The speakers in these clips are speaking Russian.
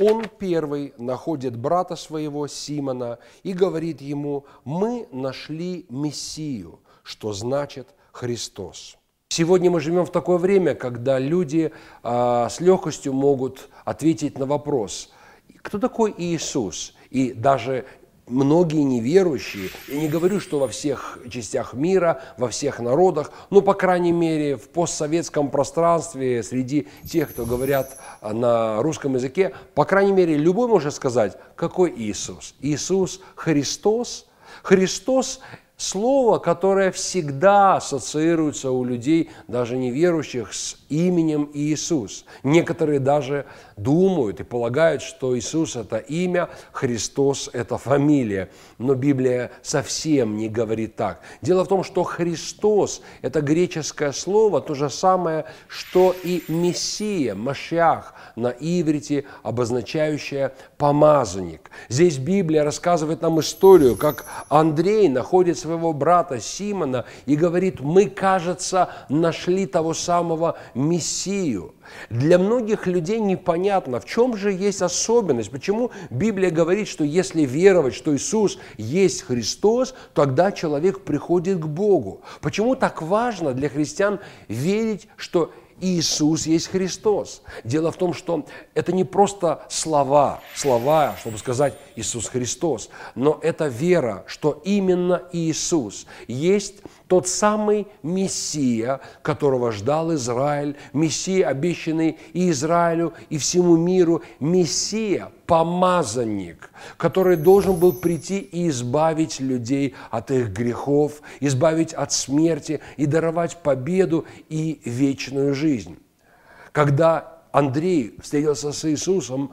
Он первый находит брата своего Симона и говорит ему, мы нашли Мессию, что значит Христос. Сегодня мы живем в такое время, когда люди а, с легкостью могут ответить на вопрос, кто такой Иисус? И даже многие неверующие, я не говорю, что во всех частях мира, во всех народах, но, по крайней мере, в постсоветском пространстве, среди тех, кто говорят на русском языке, по крайней мере, любой может сказать, какой Иисус? Иисус Христос. Христос слово, которое всегда ассоциируется у людей, даже неверующих, с именем Иисус. Некоторые даже думают и полагают, что Иисус – это имя, Христос – это фамилия. Но Библия совсем не говорит так. Дело в том, что Христос – это греческое слово, то же самое, что и Мессия, Машиах на иврите, обозначающее помазанник. Здесь Библия рассказывает нам историю, как Андрей находит своего брата Симона и говорит, мы, кажется, нашли того самого Мессию. Для многих людей непонятно, в чем же есть особенность, почему Библия говорит, что если веровать, что Иисус есть Христос, тогда человек приходит к Богу. Почему так важно для христиан верить, что Иисус есть Христос. Дело в том, что это не просто слова, слова, чтобы сказать Иисус Христос, но это вера, что именно Иисус есть тот самый Мессия, которого ждал Израиль, Мессия, обещанный и Израилю, и всему миру, Мессия, помазанник, который должен был прийти и избавить людей от их грехов, избавить от смерти и даровать победу и вечную жизнь. Когда Андрей встретился с Иисусом,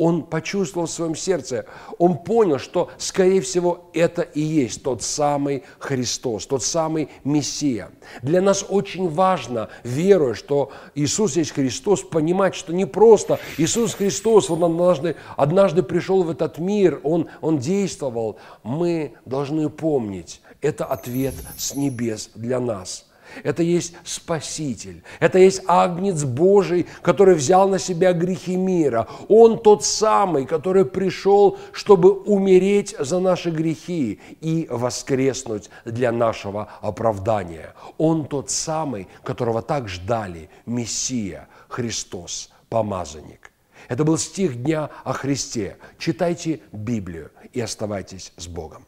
он почувствовал в своем сердце, он понял, что, скорее всего, это и есть тот самый Христос, тот самый Мессия. Для нас очень важно, веруя, что Иисус есть Христос, понимать, что не просто Иисус Христос, Он однажды, однажды пришел в этот мир, он, он действовал. Мы должны помнить, это ответ с небес для нас – это есть Спаситель. Это есть Агнец Божий, который взял на себя грехи мира. Он тот самый, который пришел, чтобы умереть за наши грехи и воскреснуть для нашего оправдания. Он тот самый, которого так ждали Мессия, Христос, помазанник. Это был стих дня о Христе. Читайте Библию и оставайтесь с Богом.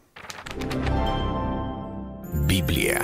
Библия